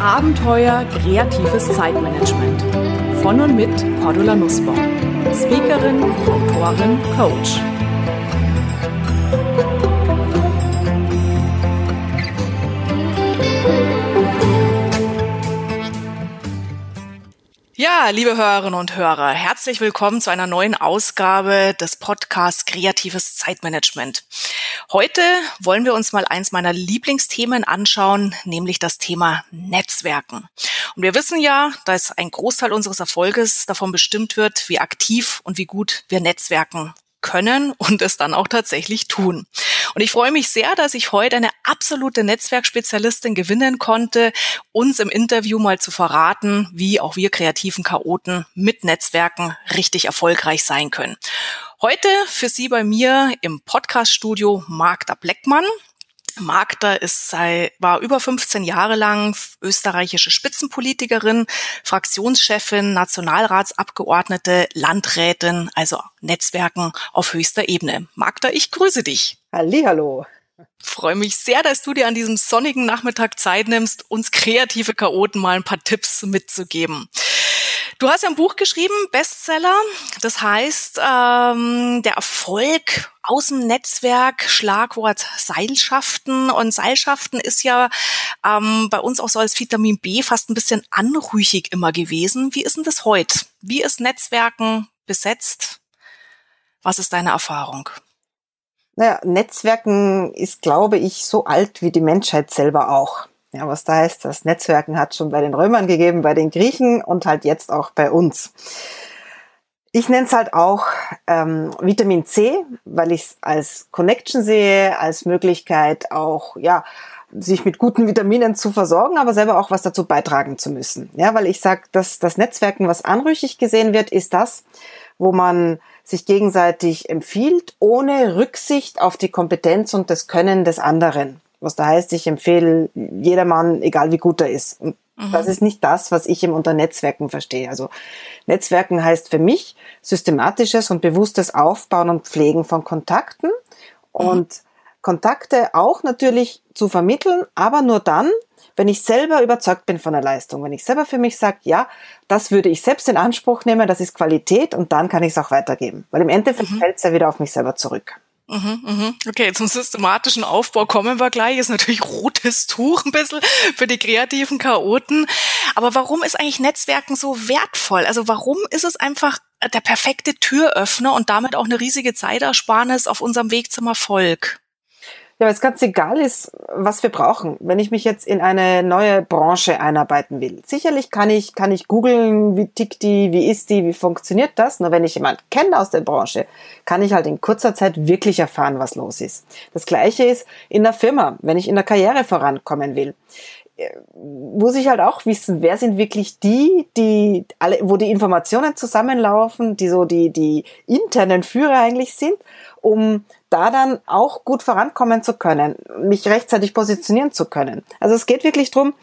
Abenteuer kreatives Zeitmanagement. Von und mit Cordula Nussbaum. Speakerin, Autorin, Coach. Ja, liebe Hörerinnen und Hörer, herzlich willkommen zu einer neuen Ausgabe des Podcasts Kreatives Zeitmanagement. Heute wollen wir uns mal eins meiner Lieblingsthemen anschauen, nämlich das Thema Netzwerken. Und wir wissen ja, dass ein Großteil unseres Erfolges davon bestimmt wird, wie aktiv und wie gut wir netzwerken können und es dann auch tatsächlich tun. Und ich freue mich sehr, dass ich heute eine absolute Netzwerkspezialistin gewinnen konnte, uns im Interview mal zu verraten, wie auch wir kreativen Chaoten mit Netzwerken richtig erfolgreich sein können. Heute für Sie bei mir im Podcaststudio Magda Bleckmann. Magda ist, sei, war über 15 Jahre lang österreichische Spitzenpolitikerin, Fraktionschefin, Nationalratsabgeordnete, Landrätin, also Netzwerken auf höchster Ebene. Magda, ich grüße dich. Hallihallo. Freue mich sehr, dass du dir an diesem sonnigen Nachmittag Zeit nimmst, uns kreative Chaoten mal ein paar Tipps mitzugeben. Du hast ja ein Buch geschrieben, Bestseller. Das heißt, ähm, der Erfolg aus dem Netzwerk, Schlagwort Seilschaften. Und Seilschaften ist ja ähm, bei uns auch so als Vitamin B fast ein bisschen anrüchig immer gewesen. Wie ist denn das heute? Wie ist Netzwerken besetzt? Was ist deine Erfahrung? Naja, Netzwerken ist, glaube ich, so alt wie die Menschheit selber auch. Ja, was da heißt, das Netzwerken hat schon bei den Römern gegeben, bei den Griechen und halt jetzt auch bei uns. Ich nenne es halt auch ähm, Vitamin C, weil ich es als Connection sehe, als Möglichkeit auch, ja, sich mit guten Vitaminen zu versorgen, aber selber auch was dazu beitragen zu müssen. Ja, weil ich sage, dass das Netzwerken, was anrüchig gesehen wird, ist das, wo man sich gegenseitig empfiehlt, ohne Rücksicht auf die Kompetenz und das Können des anderen. Was da heißt, ich empfehle jedermann, egal wie gut er ist. Und mhm. das ist nicht das, was ich im unter Netzwerken verstehe. Also Netzwerken heißt für mich systematisches und bewusstes Aufbauen und Pflegen von Kontakten mhm. und Kontakte auch natürlich zu vermitteln, aber nur dann, wenn ich selber überzeugt bin von der Leistung, wenn ich selber für mich sage, ja, das würde ich selbst in Anspruch nehmen, das ist Qualität und dann kann ich es auch weitergeben. Weil im Endeffekt mhm. fällt es ja wieder auf mich selber zurück. Mhm, mhm. Okay, zum systematischen Aufbau kommen wir gleich. Ist natürlich rotes Tuch ein bisschen für die kreativen Chaoten. Aber warum ist eigentlich Netzwerken so wertvoll? Also warum ist es einfach der perfekte Türöffner und damit auch eine riesige Zeitersparnis auf unserem Weg zum Erfolg? Ja, weil es ganz egal ist, was wir brauchen. Wenn ich mich jetzt in eine neue Branche einarbeiten will. Sicherlich kann ich, kann ich googeln, wie tickt die, wie ist die, wie funktioniert das. Nur wenn ich jemand kenne aus der Branche, kann ich halt in kurzer Zeit wirklich erfahren, was los ist. Das Gleiche ist in der Firma, wenn ich in der Karriere vorankommen will muss ich halt auch wissen, wer sind wirklich die, die alle, wo die Informationen zusammenlaufen, die so die, die internen Führer eigentlich sind, um da dann auch gut vorankommen zu können, mich rechtzeitig positionieren zu können. Also es geht wirklich drum,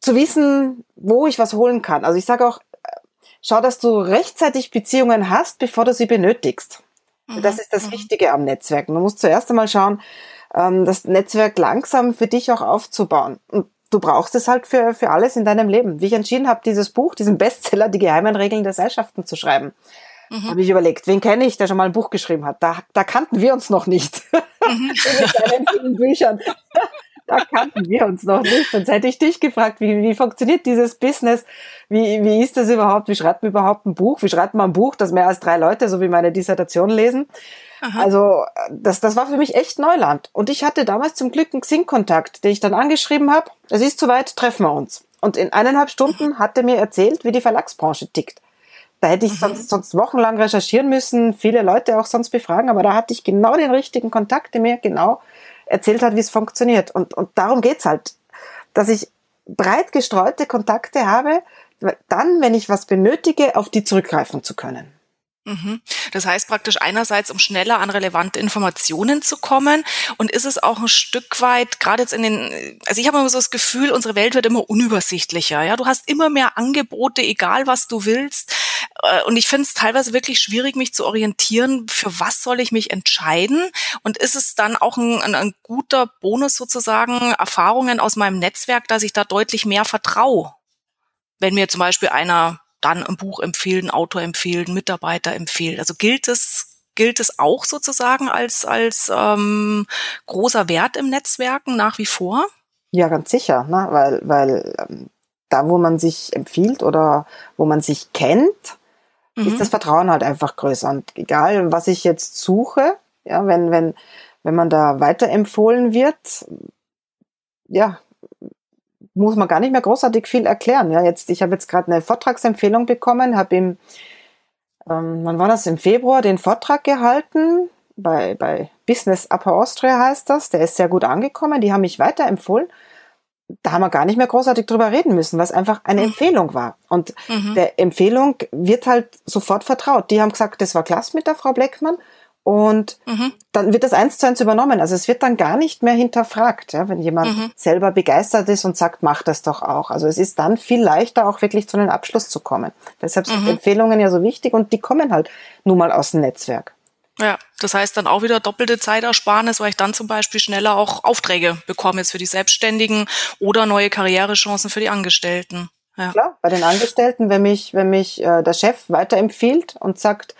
zu wissen, wo ich was holen kann. Also ich sage auch, schau, dass du rechtzeitig Beziehungen hast, bevor du sie benötigst. Mhm. Das ist das mhm. Wichtige am Netzwerk. Du musst zuerst einmal schauen, ähm, das Netzwerk langsam für dich auch aufzubauen. Und du brauchst es halt für, für alles in deinem Leben. Wie ich entschieden habe, dieses Buch, diesen Bestseller, die geheimen Regeln der Seilschaften zu schreiben, mhm. habe ich überlegt, wen kenne ich, der schon mal ein Buch geschrieben hat? Da, da kannten wir uns noch nicht. Mhm. in vielen Büchern. da kannten wir uns noch nicht. Sonst hätte ich dich gefragt, wie, wie funktioniert dieses Business? Wie, wie ist das überhaupt? Wie schreibt man überhaupt ein Buch? Wie schreibt man ein Buch, das mehr als drei Leute, so wie meine Dissertation lesen? Aha. Also das, das war für mich echt Neuland. Und ich hatte damals zum Glück einen Xing-Kontakt, den ich dann angeschrieben habe. Es ist soweit, treffen wir uns. Und in eineinhalb Stunden mhm. hat er mir erzählt, wie die Verlagsbranche tickt. Da hätte ich mhm. sonst, sonst wochenlang recherchieren müssen, viele Leute auch sonst befragen, aber da hatte ich genau den richtigen Kontakt, der mir genau erzählt hat, wie es funktioniert. Und, und darum geht's halt, dass ich breit gestreute Kontakte habe, dann, wenn ich was benötige, auf die zurückgreifen zu können. Mhm. Das heißt praktisch einerseits, um schneller an relevante Informationen zu kommen und ist es auch ein Stück weit, gerade jetzt in den, also ich habe immer so das Gefühl, unsere Welt wird immer unübersichtlicher. Ja, du hast immer mehr Angebote, egal was du willst. Äh, und ich finde es teilweise wirklich schwierig, mich zu orientieren, für was soll ich mich entscheiden? Und ist es dann auch ein, ein, ein guter Bonus sozusagen, Erfahrungen aus meinem Netzwerk, dass ich da deutlich mehr vertraue? Wenn mir zum Beispiel einer dann ein Buch empfehlen, Autor empfehlen, Mitarbeiter empfehlen. Also gilt es gilt es auch sozusagen als als ähm, großer Wert im Netzwerken nach wie vor? Ja, ganz sicher, ne? weil weil ähm, da, wo man sich empfiehlt oder wo man sich kennt, mhm. ist das Vertrauen halt einfach größer. Und egal, was ich jetzt suche, ja, wenn wenn wenn man da weiterempfohlen wird, ja, muss man gar nicht mehr großartig viel erklären. Ja, jetzt, ich habe jetzt gerade eine Vortragsempfehlung bekommen, habe im, ähm, wann war das, im Februar den Vortrag gehalten, bei, bei Business Upper Austria heißt das, der ist sehr gut angekommen, die haben mich weiterempfohlen. Da haben wir gar nicht mehr großartig drüber reden müssen, was einfach eine mhm. Empfehlung war. Und mhm. der Empfehlung wird halt sofort vertraut. Die haben gesagt, das war klasse mit der Frau Bleckmann und mhm. dann wird das eins zu eins übernommen. Also es wird dann gar nicht mehr hinterfragt, ja, wenn jemand mhm. selber begeistert ist und sagt, mach das doch auch. Also es ist dann viel leichter, auch wirklich zu einem Abschluss zu kommen. Deshalb sind mhm. Empfehlungen ja so wichtig und die kommen halt nun mal aus dem Netzwerk. Ja, das heißt dann auch wieder doppelte Zeitersparnis, weil ich dann zum Beispiel schneller auch Aufträge bekomme jetzt für die Selbstständigen oder neue Karrierechancen für die Angestellten. Ja. Klar, bei den Angestellten, wenn mich, wenn mich äh, der Chef weiterempfiehlt und sagt,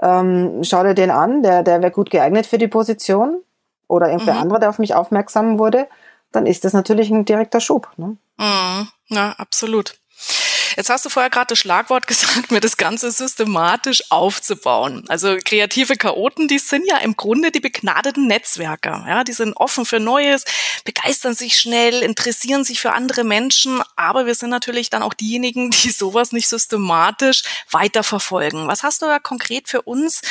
ähm, schau dir den an, der, der wäre gut geeignet für die Position oder irgendwer mhm. andere, der auf mich aufmerksam wurde, dann ist das natürlich ein direkter Schub. Ne? Mhm. Ja, absolut. Jetzt hast du vorher gerade das Schlagwort gesagt, mir das Ganze systematisch aufzubauen. Also kreative Chaoten, die sind ja im Grunde die begnadeten Netzwerker. Ja, die sind offen für Neues, begeistern sich schnell, interessieren sich für andere Menschen, aber wir sind natürlich dann auch diejenigen, die sowas nicht systematisch weiterverfolgen. Was hast du da konkret für uns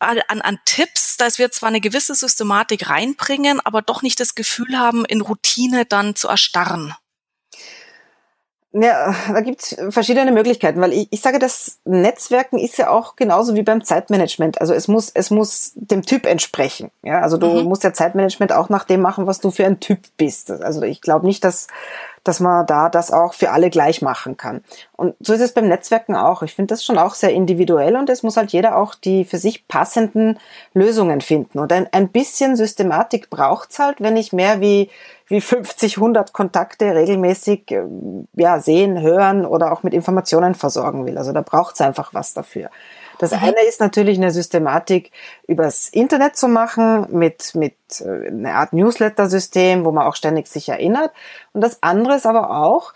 an, an Tipps, dass wir zwar eine gewisse Systematik reinbringen, aber doch nicht das Gefühl haben, in Routine dann zu erstarren? Ja, da gibt's verschiedene Möglichkeiten, weil ich, ich sage, das Netzwerken ist ja auch genauso wie beim Zeitmanagement. Also es muss, es muss dem Typ entsprechen. Ja, also du mhm. musst ja Zeitmanagement auch nach dem machen, was du für ein Typ bist. Also ich glaube nicht, dass dass man da das auch für alle gleich machen kann. Und so ist es beim Netzwerken auch. Ich finde das schon auch sehr individuell und es muss halt jeder auch die für sich passenden Lösungen finden. Und ein, ein bisschen Systematik braucht's halt, wenn ich mehr wie, wie 50, 100 Kontakte regelmäßig äh, ja, sehen, hören oder auch mit Informationen versorgen will. Also da braucht's einfach was dafür. Das mhm. eine ist natürlich eine Systematik übers Internet zu machen mit, mit äh, einer Art Newsletter-System, wo man auch ständig sich erinnert. Und das andere ist aber auch,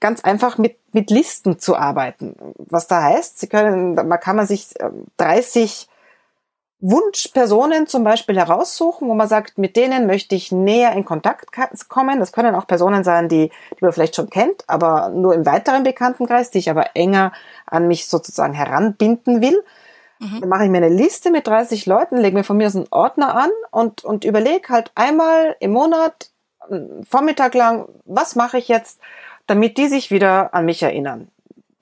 ganz einfach mit, mit Listen zu arbeiten. Was da heißt, Sie können, man kann man sich 30 ähm, Wunschpersonen zum Beispiel heraussuchen, wo man sagt, mit denen möchte ich näher in Kontakt kommen. Das können auch Personen sein, die, die man vielleicht schon kennt, aber nur im weiteren Bekanntenkreis, die ich aber enger an mich sozusagen heranbinden will. Mhm. Dann mache ich mir eine Liste mit 30 Leuten, lege mir von mir so einen Ordner an und, und überlege halt einmal im Monat, Vormittag lang, was mache ich jetzt, damit die sich wieder an mich erinnern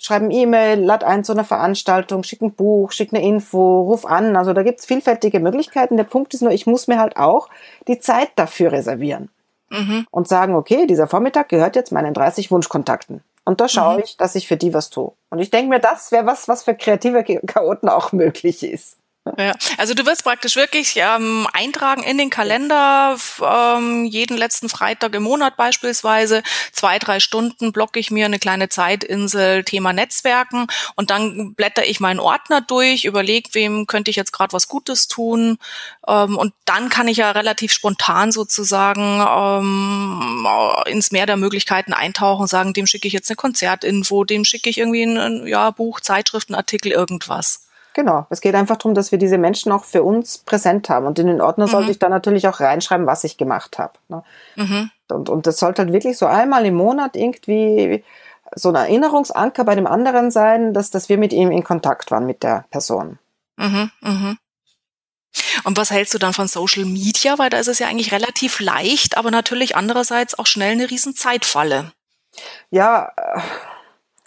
schreiben E-Mail, lad ein zu einer Veranstaltung, schick ein Buch, schick eine Info, ruf an. Also da gibt's vielfältige Möglichkeiten. Der Punkt ist nur, ich muss mir halt auch die Zeit dafür reservieren. Mhm. Und sagen, okay, dieser Vormittag gehört jetzt meinen 30 Wunschkontakten. Und da schaue mhm. ich, dass ich für die was tue. Und ich denke mir, das wäre was, was für kreative Chaoten auch möglich ist. Ja, also du wirst praktisch wirklich ähm, eintragen in den Kalender, ähm, jeden letzten Freitag im Monat beispielsweise, zwei, drei Stunden blocke ich mir eine kleine Zeitinsel Thema Netzwerken. Und dann blätter ich meinen Ordner durch, überlege, wem könnte ich jetzt gerade was Gutes tun. Ähm, und dann kann ich ja relativ spontan sozusagen ähm, ins Meer der Möglichkeiten eintauchen und sagen, dem schicke ich jetzt eine Konzertinfo, dem schicke ich irgendwie ein ja, Buch, Zeitschriftenartikel, irgendwas. Genau. Es geht einfach darum, dass wir diese Menschen auch für uns präsent haben. Und in den Ordner mhm. sollte ich dann natürlich auch reinschreiben, was ich gemacht habe. Ne? Mhm. Und, und das sollte halt wirklich so einmal im Monat irgendwie so ein Erinnerungsanker bei dem anderen sein, dass, dass wir mit ihm in Kontakt waren, mit der Person. Mhm, mhm. Und was hältst du dann von Social Media? Weil da ist es ja eigentlich relativ leicht, aber natürlich andererseits auch schnell eine riesen Zeitfalle. Ja,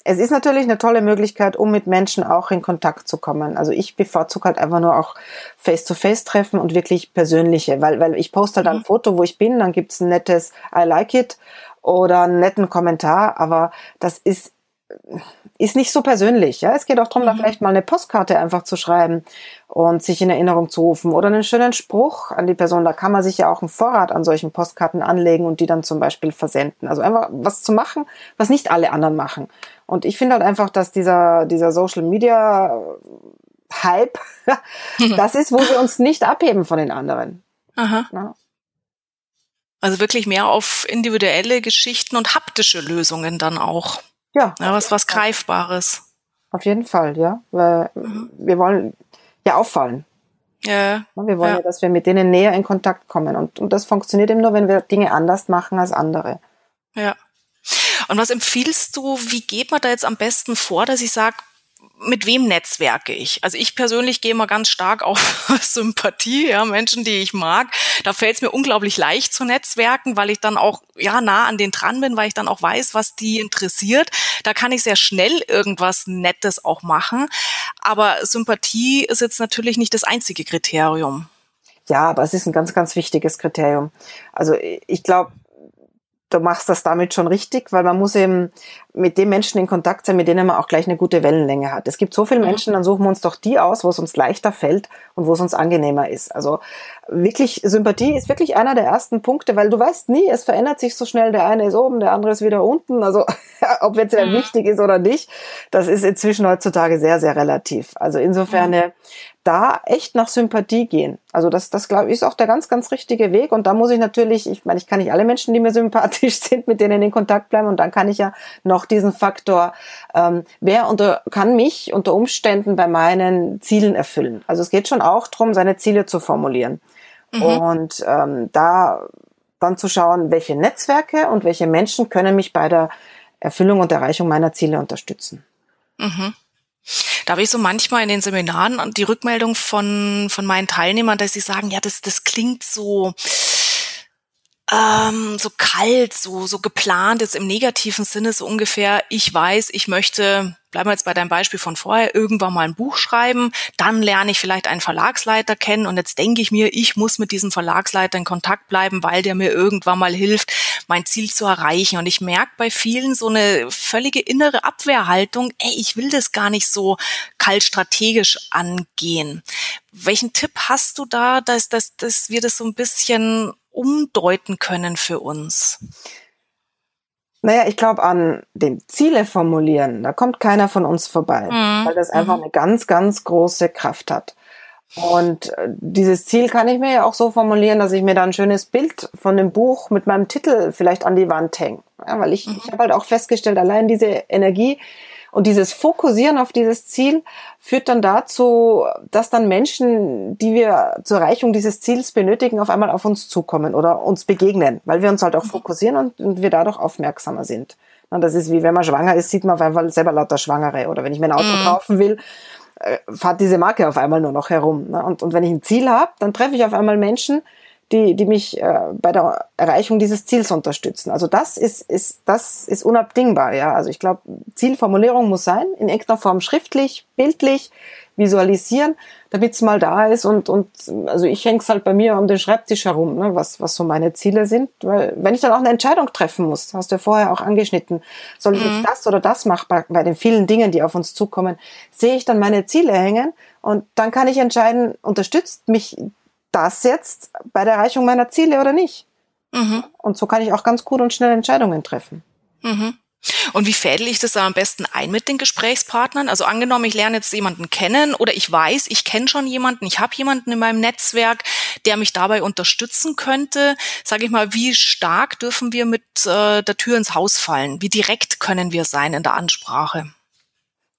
es ist natürlich eine tolle Möglichkeit, um mit Menschen auch in Kontakt zu kommen. Also ich bevorzuge halt einfach nur auch Face-to-Face-Treffen und wirklich persönliche, weil, weil ich poste halt mhm. ein Foto, wo ich bin, dann gibt's ein nettes I like it oder einen netten Kommentar, aber das ist ist nicht so persönlich. Ja? Es geht auch darum, mhm. da vielleicht mal eine Postkarte einfach zu schreiben und sich in Erinnerung zu rufen oder einen schönen Spruch an die Person. Da kann man sich ja auch einen Vorrat an solchen Postkarten anlegen und die dann zum Beispiel versenden. Also einfach was zu machen, was nicht alle anderen machen. Und ich finde halt einfach, dass dieser, dieser Social Media Hype, das ist, wo wir uns nicht abheben von den anderen. Aha. Ja. Also wirklich mehr auf individuelle Geschichten und haptische Lösungen dann auch. Ja. ja was, was Greifbares. Auf jeden Fall, ja. Weil mhm. wir wollen ja auffallen. Ja. Wir wollen ja. ja. dass wir mit denen näher in Kontakt kommen. Und, und das funktioniert eben nur, wenn wir Dinge anders machen als andere. Ja. Und was empfiehlst du, wie geht man da jetzt am besten vor, dass ich sage, mit wem netzwerke ich? Also ich persönlich gehe mal ganz stark auf Sympathie, ja, Menschen, die ich mag. Da fällt es mir unglaublich leicht zu netzwerken, weil ich dann auch ja nah an den dran bin, weil ich dann auch weiß, was die interessiert. Da kann ich sehr schnell irgendwas Nettes auch machen. Aber Sympathie ist jetzt natürlich nicht das einzige Kriterium. Ja, aber es ist ein ganz, ganz wichtiges Kriterium. Also ich glaube, du machst das damit schon richtig, weil man muss eben mit den Menschen in Kontakt sein, mit denen man auch gleich eine gute Wellenlänge hat. Es gibt so viele mhm. Menschen, dann suchen wir uns doch die aus, wo es uns leichter fällt und wo es uns angenehmer ist. Also wirklich, Sympathie ist wirklich einer der ersten Punkte, weil du weißt nie, es verändert sich so schnell, der eine ist oben, der andere ist wieder unten. Also ob jetzt mhm. wichtig ist oder nicht, das ist inzwischen heutzutage sehr, sehr relativ. Also insofern mhm da echt nach Sympathie gehen. Also das, das glaube ich, ist auch der ganz, ganz richtige Weg. Und da muss ich natürlich, ich meine, ich kann nicht alle Menschen, die mir sympathisch sind, mit denen in Kontakt bleiben. Und dann kann ich ja noch diesen Faktor, ähm, wer unter, kann mich unter Umständen bei meinen Zielen erfüllen. Also es geht schon auch darum, seine Ziele zu formulieren. Mhm. Und ähm, da dann zu schauen, welche Netzwerke und welche Menschen können mich bei der Erfüllung und Erreichung meiner Ziele unterstützen. Mhm. Da habe ich so manchmal in den Seminaren die Rückmeldung von, von meinen Teilnehmern, dass sie sagen, ja, das, das klingt so, ähm, so kalt, so, so geplant, jetzt im negativen Sinne so ungefähr, ich weiß, ich möchte bleiben wir jetzt bei deinem Beispiel von vorher, irgendwann mal ein Buch schreiben, dann lerne ich vielleicht einen Verlagsleiter kennen und jetzt denke ich mir, ich muss mit diesem Verlagsleiter in Kontakt bleiben, weil der mir irgendwann mal hilft, mein Ziel zu erreichen. Und ich merke bei vielen so eine völlige innere Abwehrhaltung, ey, ich will das gar nicht so kalt strategisch angehen. Welchen Tipp hast du da, dass, dass, dass wir das so ein bisschen umdeuten können für uns? Naja, ich glaube, an dem Ziele formulieren, da kommt keiner von uns vorbei, mhm. weil das einfach mhm. eine ganz, ganz große Kraft hat. Und äh, dieses Ziel kann ich mir ja auch so formulieren, dass ich mir da ein schönes Bild von dem Buch mit meinem Titel vielleicht an die Wand hänge. Ja, weil ich, mhm. ich habe halt auch festgestellt, allein diese Energie, und dieses Fokussieren auf dieses Ziel führt dann dazu, dass dann Menschen, die wir zur Erreichung dieses Ziels benötigen, auf einmal auf uns zukommen oder uns begegnen, weil wir uns halt auch mhm. fokussieren und, und wir dadurch aufmerksamer sind. Und das ist wie wenn man schwanger ist, sieht man auf einmal selber lauter Schwangere. Oder wenn ich mir ein Auto mhm. kaufen will, äh, fahrt diese Marke auf einmal nur noch herum. Und, und wenn ich ein Ziel habe, dann treffe ich auf einmal Menschen, die, die mich äh, bei der Erreichung dieses Ziels unterstützen. Also das ist, ist, das ist unabdingbar. Ja? Also ich glaube, Zielformulierung muss sein, in irgendeiner Form schriftlich, bildlich, visualisieren, damit es mal da ist und, und also ich hänge es halt bei mir um den Schreibtisch herum, ne, was, was so meine Ziele sind. Weil wenn ich dann auch eine Entscheidung treffen muss, hast du ja vorher auch angeschnitten, soll ich mhm. jetzt das oder das machen bei, bei den vielen Dingen, die auf uns zukommen, sehe ich dann meine Ziele hängen und dann kann ich entscheiden, unterstützt mich das jetzt bei der Erreichung meiner Ziele oder nicht? Mhm. Und so kann ich auch ganz gut und schnell Entscheidungen treffen. Mhm. Und wie fädel ich das am besten ein mit den Gesprächspartnern? Also angenommen, ich lerne jetzt jemanden kennen oder ich weiß, ich kenne schon jemanden, ich habe jemanden in meinem Netzwerk, der mich dabei unterstützen könnte. Sage ich mal, wie stark dürfen wir mit äh, der Tür ins Haus fallen? Wie direkt können wir sein in der Ansprache?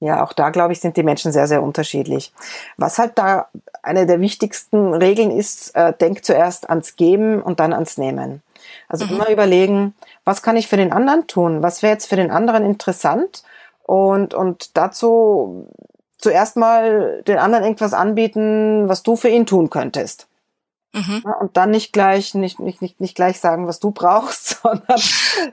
Ja, auch da, glaube ich, sind die Menschen sehr, sehr unterschiedlich. Was halt da eine der wichtigsten Regeln ist, äh, denk zuerst ans Geben und dann ans Nehmen. Also mhm. immer überlegen, was kann ich für den anderen tun? Was wäre jetzt für den anderen interessant? Und, und dazu zuerst mal den anderen irgendwas anbieten, was du für ihn tun könntest. Mhm. Ja, und dann nicht gleich, nicht, nicht, nicht, nicht gleich sagen, was du brauchst, sondern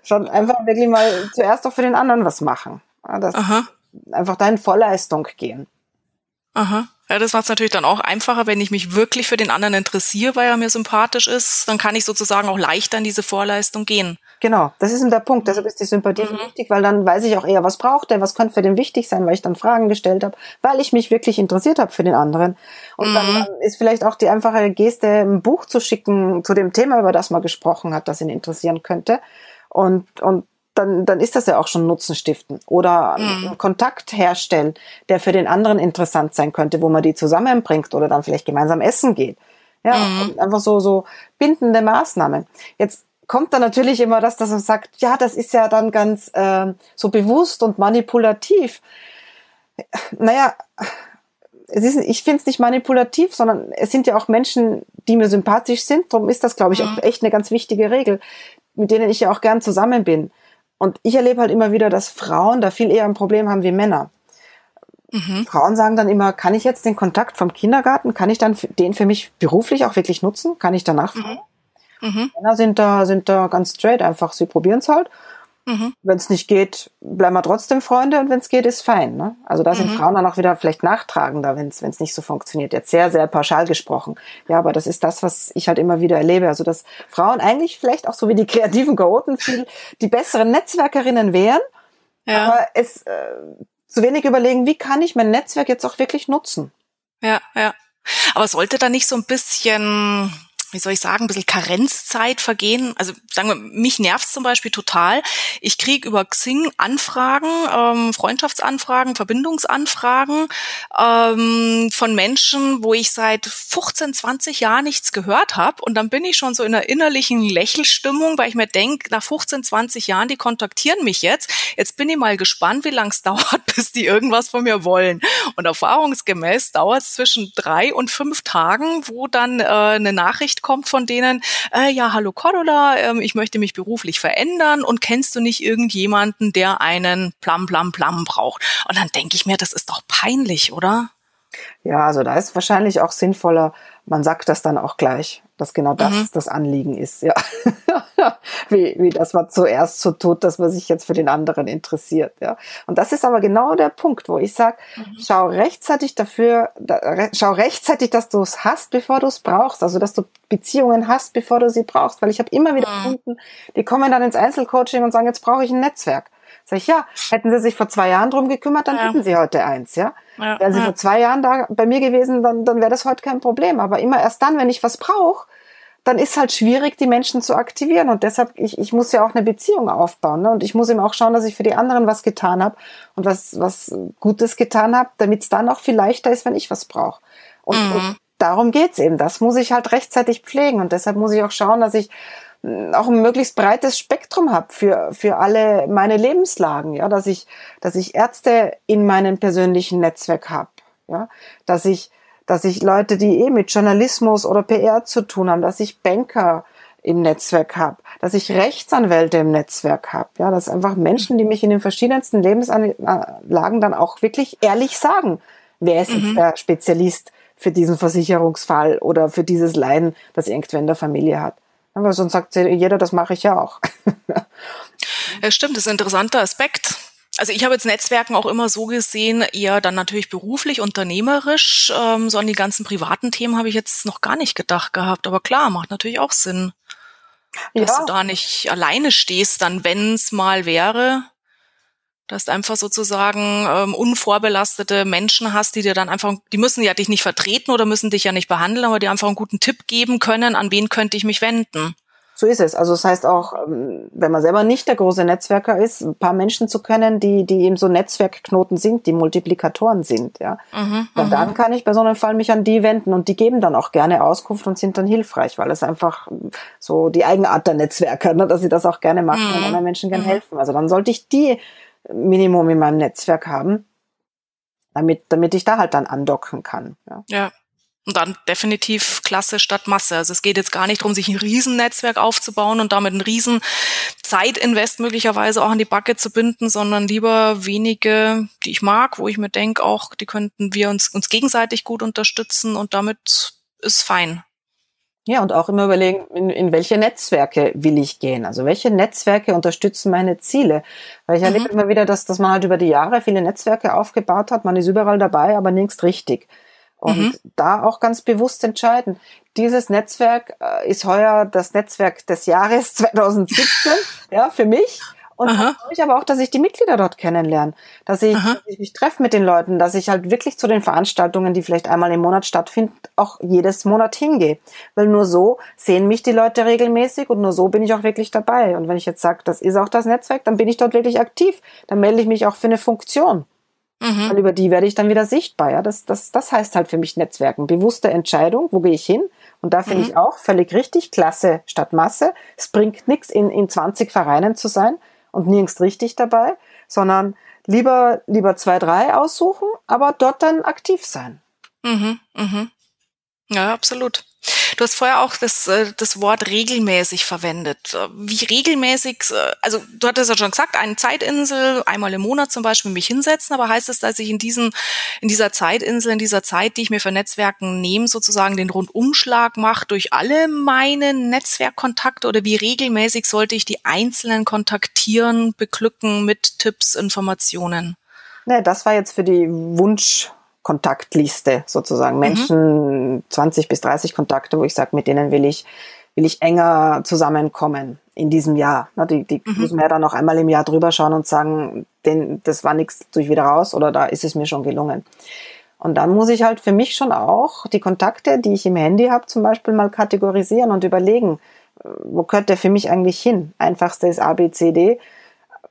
schon einfach wirklich mal zuerst auch für den anderen was machen. Ja, das Aha. Einfach da in Vollleistung gehen. Aha. Ja, das macht es natürlich dann auch einfacher, wenn ich mich wirklich für den anderen interessiere, weil er mir sympathisch ist, dann kann ich sozusagen auch leichter in diese Vorleistung gehen. Genau, das ist der Punkt. Deshalb ist die Sympathie mhm. wichtig, weil dann weiß ich auch eher, was braucht er, was könnte für den wichtig sein, weil ich dann Fragen gestellt habe, weil ich mich wirklich interessiert habe für den anderen. Und mhm. dann ist vielleicht auch die einfache Geste, ein Buch zu schicken zu dem Thema, über das man gesprochen hat, das ihn interessieren könnte. Und, und dann, dann ist das ja auch schon Nutzen stiften. Oder mhm. Kontakt herstellen, der für den anderen interessant sein könnte, wo man die zusammenbringt oder dann vielleicht gemeinsam essen geht. Ja, mhm. einfach so, so bindende Maßnahmen. Jetzt kommt dann natürlich immer das, dass man sagt, ja, das ist ja dann ganz äh, so bewusst und manipulativ. Naja, es ist, ich finde es nicht manipulativ, sondern es sind ja auch Menschen, die mir sympathisch sind. Darum ist das, glaube ich, auch mhm. echt eine ganz wichtige Regel, mit denen ich ja auch gern zusammen bin. Und ich erlebe halt immer wieder, dass Frauen da viel eher ein Problem haben wie Männer. Mhm. Frauen sagen dann immer, kann ich jetzt den Kontakt vom Kindergarten, kann ich dann den für mich beruflich auch wirklich nutzen? Kann ich danach fragen? Mhm. Mhm. Männer sind da, sind da ganz straight einfach, sie probieren es halt Mhm. Wenn es nicht geht, bleiben wir trotzdem Freunde und wenn es geht, ist fein. Ne? Also da sind mhm. Frauen dann auch wieder vielleicht nachtragender, wenn es nicht so funktioniert. Jetzt sehr, sehr pauschal gesprochen. Ja, aber das ist das, was ich halt immer wieder erlebe. Also dass Frauen eigentlich vielleicht auch so wie die kreativen Chaoten viel die besseren Netzwerkerinnen wären, ja. aber es äh, zu wenig überlegen, wie kann ich mein Netzwerk jetzt auch wirklich nutzen. Ja, ja. Aber sollte da nicht so ein bisschen wie soll ich sagen, ein bisschen Karenzzeit vergehen. Also sagen wir, mich nervt zum Beispiel total. Ich kriege über Xing Anfragen, ähm, Freundschaftsanfragen, Verbindungsanfragen ähm, von Menschen, wo ich seit 15, 20 Jahren nichts gehört habe. Und dann bin ich schon so in einer innerlichen Lächelstimmung, weil ich mir denke, nach 15, 20 Jahren, die kontaktieren mich jetzt. Jetzt bin ich mal gespannt, wie lang es dauert, bis die irgendwas von mir wollen. Und erfahrungsgemäß dauert es zwischen drei und fünf Tagen, wo dann äh, eine Nachricht Nachricht kommt von denen, äh, ja, hallo Cordula, äh, ich möchte mich beruflich verändern und kennst du nicht irgendjemanden, der einen Plam, Plam, Plam braucht? Und dann denke ich mir, das ist doch peinlich, oder? Ja, also da ist wahrscheinlich auch sinnvoller, man sagt das dann auch gleich, dass genau das mhm. das Anliegen ist, ja. wie, wie das man zuerst so tut, dass man sich jetzt für den anderen interessiert, ja. Und das ist aber genau der Punkt, wo ich sage, mhm. schau rechtzeitig dafür, da, schau rechtzeitig, dass du es hast, bevor du es brauchst, also dass du Beziehungen hast, bevor du sie brauchst, weil ich habe immer wieder mhm. Kunden, die kommen dann ins Einzelcoaching und sagen, jetzt brauche ich ein Netzwerk. Sag ich, ja, hätten Sie sich vor zwei Jahren drum gekümmert, dann ja. hätten Sie heute eins, ja. ja Wären Sie ja. vor zwei Jahren da bei mir gewesen, dann, dann wäre das heute kein Problem. Aber immer erst dann, wenn ich was brauche, dann ist halt schwierig, die Menschen zu aktivieren. Und deshalb, ich, ich muss ja auch eine Beziehung aufbauen. Ne? Und ich muss eben auch schauen, dass ich für die anderen was getan habe und was, was Gutes getan habe, damit es dann auch viel leichter ist, wenn ich was brauche. Und, mhm. und darum geht's eben. Das muss ich halt rechtzeitig pflegen. Und deshalb muss ich auch schauen, dass ich auch ein möglichst breites Spektrum habe für, für alle meine Lebenslagen, ja, dass ich, dass ich Ärzte in meinem persönlichen Netzwerk habe, ja, dass ich, dass ich Leute, die eh mit Journalismus oder PR zu tun haben, dass ich Banker im Netzwerk habe, dass ich Rechtsanwälte im Netzwerk habe, ja, dass einfach Menschen, die mich in den verschiedensten Lebenslagen dann auch wirklich ehrlich sagen, wer ist mhm. jetzt der Spezialist für diesen Versicherungsfall oder für dieses Leiden, das irgendwer in der Familie hat. Aber sonst sagt jeder, das mache ich ja auch. ja, stimmt, das ist ein interessanter Aspekt. Also ich habe jetzt Netzwerken auch immer so gesehen, eher dann natürlich beruflich, unternehmerisch. Ähm, so an die ganzen privaten Themen habe ich jetzt noch gar nicht gedacht gehabt. Aber klar, macht natürlich auch Sinn, dass ja. du da nicht alleine stehst, dann wenn es mal wäre dass du einfach sozusagen ähm, unvorbelastete Menschen hast, die dir dann einfach, die müssen ja dich nicht vertreten oder müssen dich ja nicht behandeln, aber die einfach einen guten Tipp geben können, an wen könnte ich mich wenden. So ist es. Also das heißt auch, ähm, wenn man selber nicht der große Netzwerker ist, ein paar Menschen zu kennen, die, die eben so Netzwerkknoten sind, die Multiplikatoren sind, ja. Mhm, und dann mhm. kann ich bei so einem Fall mich an die wenden und die geben dann auch gerne Auskunft und sind dann hilfreich, weil es einfach so die Eigenart der Netzwerker, ne, dass sie das auch gerne machen mhm. und anderen Menschen gerne mhm. helfen. Also dann sollte ich die Minimum in meinem Netzwerk haben, damit, damit ich da halt dann andocken kann. Ja. ja. Und dann definitiv Klasse statt Masse. Also es geht jetzt gar nicht darum, sich ein Riesennetzwerk aufzubauen und damit ein riesen Zeitinvest möglicherweise auch an die Backe zu binden, sondern lieber wenige, die ich mag, wo ich mir denke, auch die könnten wir uns, uns gegenseitig gut unterstützen und damit ist fein. Ja, und auch immer überlegen, in, in welche Netzwerke will ich gehen? Also welche Netzwerke unterstützen meine Ziele? Weil ich mhm. erlebe immer wieder, dass, dass man halt über die Jahre viele Netzwerke aufgebaut hat, man ist überall dabei, aber nirgends richtig. Und mhm. da auch ganz bewusst entscheiden. Dieses Netzwerk äh, ist heuer das Netzwerk des Jahres 2017, ja, für mich. Und ich aber auch, dass ich die Mitglieder dort kennenlerne, dass ich, dass ich mich treffe mit den Leuten, dass ich halt wirklich zu den Veranstaltungen, die vielleicht einmal im Monat stattfinden, auch jedes Monat hingehe. Weil nur so sehen mich die Leute regelmäßig und nur so bin ich auch wirklich dabei. Und wenn ich jetzt sage, das ist auch das Netzwerk, dann bin ich dort wirklich aktiv. Dann melde ich mich auch für eine Funktion. Mhm. Weil über die werde ich dann wieder sichtbar. Ja? Das, das, das heißt halt für mich Netzwerken. Bewusste Entscheidung, wo gehe ich hin? Und da finde mhm. ich auch völlig richtig, Klasse statt Masse. Es bringt nichts, in, in 20 Vereinen zu sein und nirgends richtig dabei, sondern lieber, lieber zwei, drei aussuchen, aber dort dann aktiv sein. Mhm, mhm. Ja, absolut. Du hast vorher auch das, äh, das Wort regelmäßig verwendet. Wie regelmäßig, äh, also du hattest ja schon gesagt, eine Zeitinsel, einmal im Monat zum Beispiel mich hinsetzen, aber heißt es, dass ich in diesen, in dieser Zeitinsel, in dieser Zeit, die ich mir für Netzwerken nehme, sozusagen den Rundumschlag mache durch alle meine Netzwerkkontakte oder wie regelmäßig sollte ich die Einzelnen kontaktieren, beglücken mit Tipps, Informationen? Ne, das war jetzt für die Wunsch Kontaktliste sozusagen. Mhm. Menschen, mhm. 20 bis 30 Kontakte, wo ich sage, mit denen will ich, will ich enger zusammenkommen in diesem Jahr. Die, die mhm. müssen wir dann noch einmal im Jahr drüber schauen und sagen, den, das war nichts, tue ich wieder raus oder da ist es mir schon gelungen. Und dann muss ich halt für mich schon auch die Kontakte, die ich im Handy habe, zum Beispiel mal kategorisieren und überlegen, wo gehört der für mich eigentlich hin? Einfachste ist A, B, C, D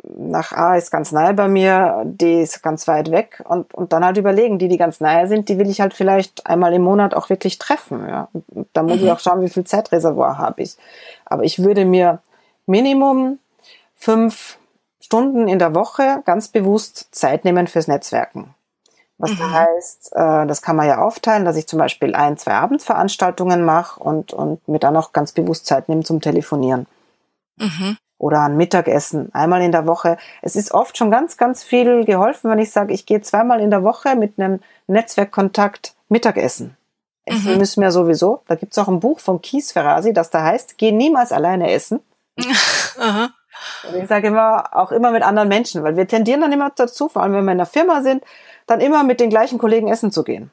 nach A ist ganz nahe bei mir, D ist ganz weit weg und, und dann halt überlegen, die, die ganz nahe sind, die will ich halt vielleicht einmal im Monat auch wirklich treffen. Ja. Und da muss mhm. ich auch schauen, wie viel Zeitreservoir habe ich. Aber ich würde mir Minimum fünf Stunden in der Woche ganz bewusst Zeit nehmen fürs Netzwerken. Was mhm. heißt, äh, das kann man ja aufteilen, dass ich zum Beispiel ein, zwei Abendveranstaltungen mache und, und mir dann auch ganz bewusst Zeit nehme zum Telefonieren. Mhm oder ein Mittagessen einmal in der Woche. Es ist oft schon ganz, ganz viel geholfen, wenn ich sage, ich gehe zweimal in der Woche mit einem Netzwerkkontakt Mittagessen. Essen mhm. müssen wir sowieso. Da gibt's auch ein Buch von Kies Ferrasi, das da heißt, geh niemals alleine essen. Aha. Und ich sage immer, auch immer mit anderen Menschen, weil wir tendieren dann immer dazu, vor allem wenn wir in einer Firma sind, dann immer mit den gleichen Kollegen essen zu gehen.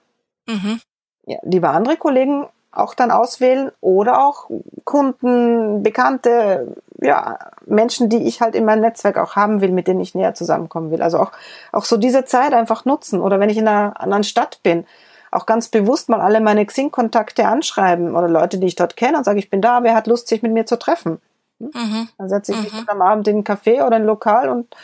Mhm. Ja, lieber andere Kollegen auch dann auswählen oder auch Kunden, Bekannte, ja, Menschen, die ich halt in meinem Netzwerk auch haben will, mit denen ich näher zusammenkommen will. Also auch, auch so diese Zeit einfach nutzen oder wenn ich in einer anderen Stadt bin, auch ganz bewusst mal alle meine Xing-Kontakte anschreiben oder Leute, die ich dort kenne und sage, ich bin da, wer hat Lust, sich mit mir zu treffen? Hm? Mhm. Dann setze ich mich mhm. am Abend in ein Café oder ein Lokal und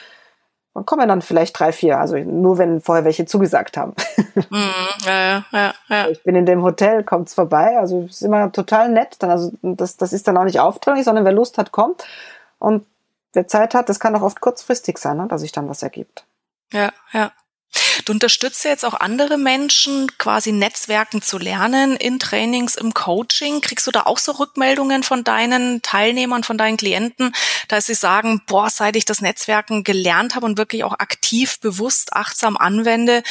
dann kommen dann vielleicht drei, vier, also nur wenn vorher welche zugesagt haben. Mm, ja, ja, ja. Ich bin in dem Hotel, kommt's vorbei, also ist immer total nett. Dann, also das, das ist dann auch nicht aufdringlich, sondern wer Lust hat, kommt. Und wer Zeit hat, das kann auch oft kurzfristig sein, ne, dass sich dann was ergibt. Ja, ja. Du unterstützt jetzt auch andere Menschen, quasi Netzwerken zu lernen in Trainings, im Coaching. Kriegst du da auch so Rückmeldungen von deinen Teilnehmern, von deinen Klienten, dass sie sagen, boah, seit ich das Netzwerken gelernt habe und wirklich auch aktiv, bewusst, achtsam anwende,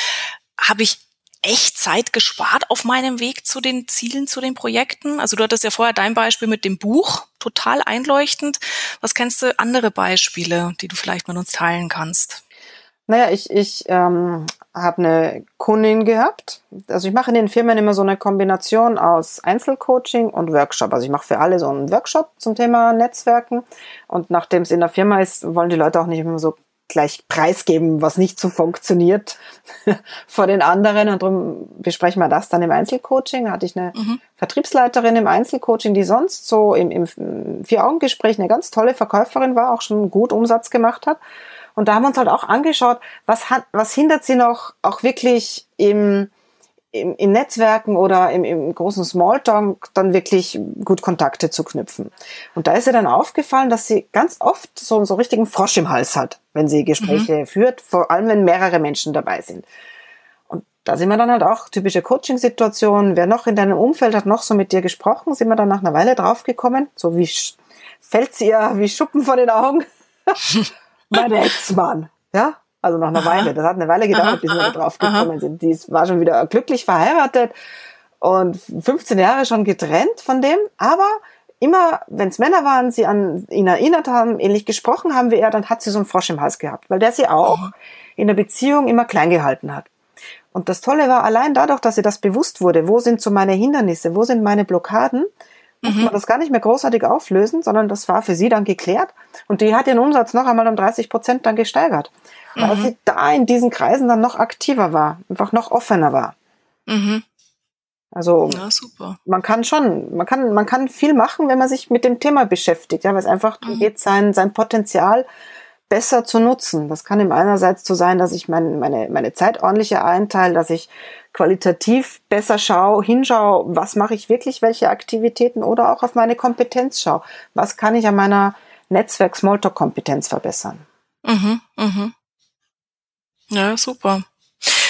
habe ich echt Zeit gespart auf meinem Weg zu den Zielen, zu den Projekten? Also du hattest ja vorher dein Beispiel mit dem Buch, total einleuchtend. Was kennst du andere Beispiele, die du vielleicht mit uns teilen kannst? Naja, ich, ich ähm, habe eine Kundin gehabt. Also ich mache in den Firmen immer so eine Kombination aus Einzelcoaching und Workshop. Also ich mache für alle so einen Workshop zum Thema Netzwerken. Und nachdem es in der Firma ist, wollen die Leute auch nicht immer so gleich preisgeben, was nicht so funktioniert vor den anderen. Und darum besprechen wir das dann im Einzelcoaching. Hatte ich eine mhm. Vertriebsleiterin im Einzelcoaching, die sonst so im, im Vier-Augen-Gespräch eine ganz tolle Verkäuferin war, auch schon gut Umsatz gemacht hat. Und da haben wir uns halt auch angeschaut, was, hat, was hindert sie noch auch wirklich im, im, im Netzwerken oder im, im großen Smalltalk dann wirklich gut Kontakte zu knüpfen. Und da ist ihr dann aufgefallen, dass sie ganz oft so, so richtigen Frosch im Hals hat, wenn sie Gespräche mhm. führt, vor allem wenn mehrere Menschen dabei sind. Und da sind wir dann halt auch typische Coaching-Situationen. Wer noch in deinem Umfeld hat noch so mit dir gesprochen, sind wir dann nach einer Weile draufgekommen, so wie fällt sie ja wie Schuppen vor den Augen. mein Ex-Mann. Ja, also nach einer Weile. Das hat eine Weile gedauert, bis wir da drauf gekommen sind. Die war schon wieder glücklich verheiratet und 15 Jahre schon getrennt von dem, aber immer, wenn es Männer waren, sie an ihn erinnert haben, ähnlich gesprochen haben wie er, dann hat sie so einen Frosch im Hals gehabt, weil der sie auch mhm. in der Beziehung immer klein gehalten hat. Und das Tolle war, allein dadurch, dass sie das bewusst wurde, wo sind so meine Hindernisse, wo sind meine Blockaden, muss mhm. man das gar nicht mehr großartig auflösen, sondern das war für sie dann geklärt. Und die hat ihren Umsatz noch einmal um 30 Prozent dann gesteigert, weil mhm. sie da in diesen Kreisen dann noch aktiver war, einfach noch offener war. Mhm. Also ja, man kann schon, man kann, man kann viel machen, wenn man sich mit dem Thema beschäftigt, ja, weil es einfach darum mhm. geht, sein, sein Potenzial besser zu nutzen. Das kann ihm einerseits so sein, dass ich mein, meine, meine Zeit ordentlicher einteile, dass ich qualitativ besser schaue, hinschaue, was mache ich wirklich, welche Aktivitäten oder auch auf meine Kompetenz schaue. Was kann ich an meiner Netzwerk-Smalltalk-Kompetenz verbessern? Mhm, mhm. Ja, super.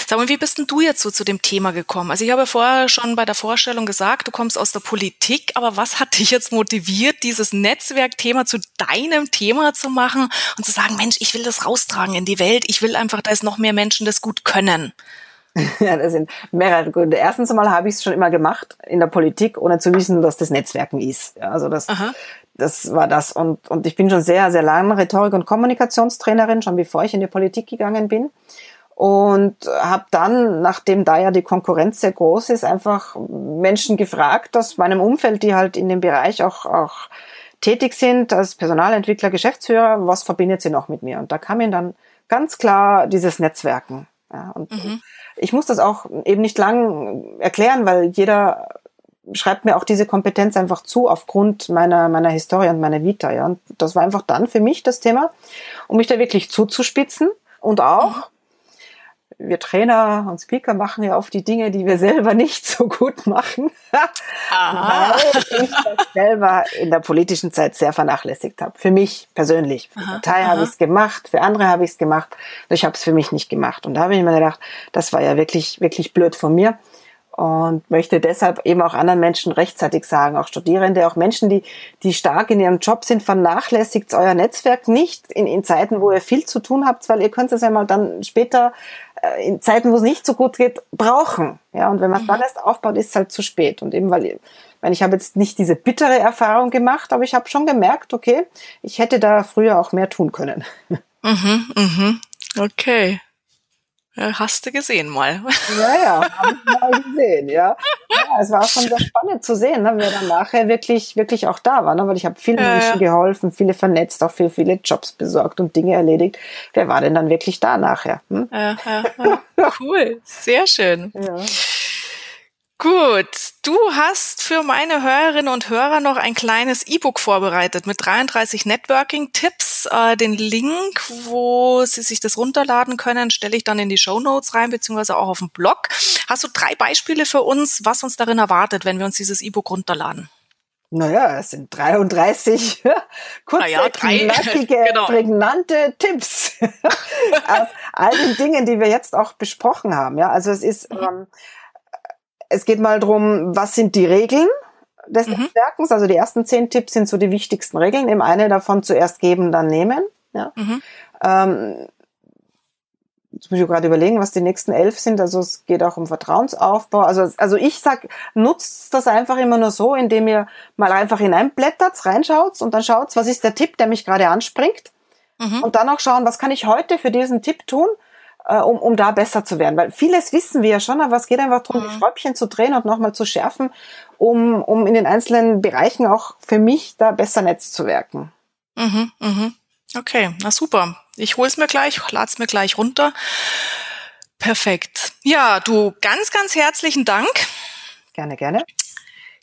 Sag mal, wie bist denn du jetzt so zu dem Thema gekommen? Also ich habe vorher schon bei der Vorstellung gesagt, du kommst aus der Politik, aber was hat dich jetzt motiviert, dieses Netzwerkthema zu deinem Thema zu machen und zu sagen, Mensch, ich will das raustragen in die Welt, ich will einfach, dass noch mehr Menschen das gut können? Ja, das sind mehrere Gründe. Erstens einmal habe ich es schon immer gemacht in der Politik, ohne zu wissen, dass das Netzwerken ist. Ja, also das, das war das. Und, und ich bin schon sehr, sehr lange Rhetorik- und Kommunikationstrainerin, schon bevor ich in die Politik gegangen bin. Und habe dann, nachdem da ja die Konkurrenz sehr groß ist, einfach Menschen gefragt aus meinem Umfeld, die halt in dem Bereich auch, auch tätig sind, als Personalentwickler, Geschäftsführer, was verbindet sie noch mit mir? Und da kam ihnen dann ganz klar dieses Netzwerken. Ja, und mhm. ich muss das auch eben nicht lang erklären, weil jeder schreibt mir auch diese Kompetenz einfach zu aufgrund meiner, meiner Historie und meiner Vita. Ja. Und das war einfach dann für mich das Thema, um mich da wirklich zuzuspitzen und auch, mhm wir Trainer und Speaker machen ja oft die Dinge, die wir selber nicht so gut machen, weil ich das selber in der politischen Zeit sehr vernachlässigt habe. Für mich persönlich. Für die Partei habe ich es gemacht, für andere habe ich es gemacht, ich habe es für mich nicht gemacht. Und da habe ich mir gedacht, das war ja wirklich, wirklich blöd von mir und möchte deshalb eben auch anderen Menschen rechtzeitig sagen, auch Studierende, auch Menschen, die, die stark in ihrem Job sind, vernachlässigt euer Netzwerk nicht in, in Zeiten, wo ihr viel zu tun habt, weil ihr könnt es ja mal dann später in Zeiten, wo es nicht so gut geht, brauchen. Ja, und wenn man es mhm. dann erst aufbaut, ist es halt zu spät. Und eben weil, ich meine, ich habe jetzt nicht diese bittere Erfahrung gemacht, aber ich habe schon gemerkt, okay, ich hätte da früher auch mehr tun können. Mhm, mhm. Okay. Hast du gesehen mal. Ja, ja, habe ich mal gesehen, ja. ja. Es war schon sehr spannend zu sehen, ne, wer dann nachher wirklich, wirklich auch da war, ne, weil ich habe vielen ja, Menschen ja. geholfen, viele vernetzt, auch für viele Jobs besorgt und Dinge erledigt. Wer war denn dann wirklich da nachher? Hm? Ja, ja, ja. Cool, sehr schön. Ja. Gut, du hast für meine Hörerinnen und Hörer noch ein kleines E-Book vorbereitet mit 33 Networking-Tipps. Äh, den Link, wo Sie sich das runterladen können, stelle ich dann in die Show Notes rein, beziehungsweise auch auf dem Blog. Hast du drei Beispiele für uns, was uns darin erwartet, wenn wir uns dieses E-Bok runterladen? Naja, es sind 33 kurze, naja, drei, knackige, genau. prägnante Tipps aus all den Dingen, die wir jetzt auch besprochen haben. Ja, also es ist mhm. ähm, es geht mal drum, was sind die Regeln des mhm. Netzwerkens? Also die ersten zehn Tipps sind so die wichtigsten Regeln. Eben eine davon zuerst geben, dann nehmen. Ja. Mhm. Ähm, jetzt muss ich gerade überlegen, was die nächsten elf sind. Also es geht auch um Vertrauensaufbau. Also, also ich sag, nutzt das einfach immer nur so, indem ihr mal einfach hineinblättert, reinschaut und dann schaut, was ist der Tipp, der mich gerade anspringt. Mhm. Und dann auch schauen, was kann ich heute für diesen Tipp tun, äh, um, um da besser zu werden. Weil vieles wissen wir ja schon, aber es geht einfach darum, mhm. die Schräubchen zu drehen und nochmal zu schärfen, um, um in den einzelnen Bereichen auch für mich da besser Netz zu werken. Mhm, mhm. Okay, na super. Ich hol's mir gleich, lad's mir gleich runter. Perfekt. Ja, du, ganz, ganz herzlichen Dank. Gerne, gerne.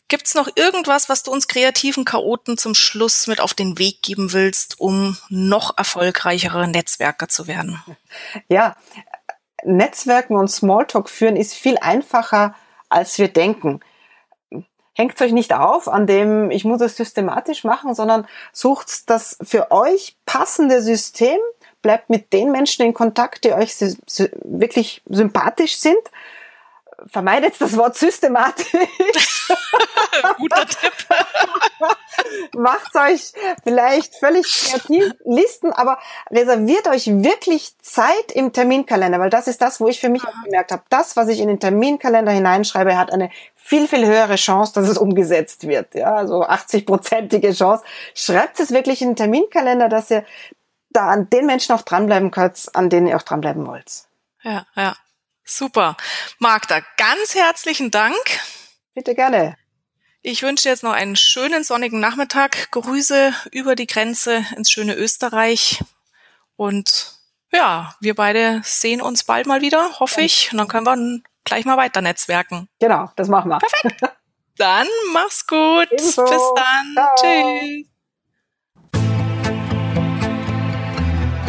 Gibt's noch irgendwas, was du uns kreativen Chaoten zum Schluss mit auf den Weg geben willst, um noch erfolgreichere Netzwerker zu werden? Ja, Netzwerken und Smalltalk führen ist viel einfacher, als wir denken. Hängt euch nicht auf an dem, ich muss es systematisch machen, sondern sucht das für euch passende System, bleibt mit den Menschen in Kontakt, die euch wirklich sympathisch sind vermeidet das Wort systematisch. Guter Tipp. Macht euch vielleicht völlig kreativ Listen, aber reserviert euch wirklich Zeit im Terminkalender, weil das ist das, wo ich für mich auch gemerkt habe. Das, was ich in den Terminkalender hineinschreibe, hat eine viel, viel höhere Chance, dass es umgesetzt wird. Ja, also 80-prozentige Chance. Schreibt es wirklich in den Terminkalender, dass ihr da an den Menschen auch dranbleiben könnt, an denen ihr auch dranbleiben wollt. Ja, ja. Super. Magda, ganz herzlichen Dank. Bitte gerne. Ich wünsche dir jetzt noch einen schönen sonnigen Nachmittag. Grüße über die Grenze ins schöne Österreich. Und ja, wir beide sehen uns bald mal wieder, hoffe ich. Und dann können wir gleich mal weiter netzwerken. Genau, das machen wir. Perfekt. Dann mach's gut. Ebenso. Bis dann. Ciao. Tschüss.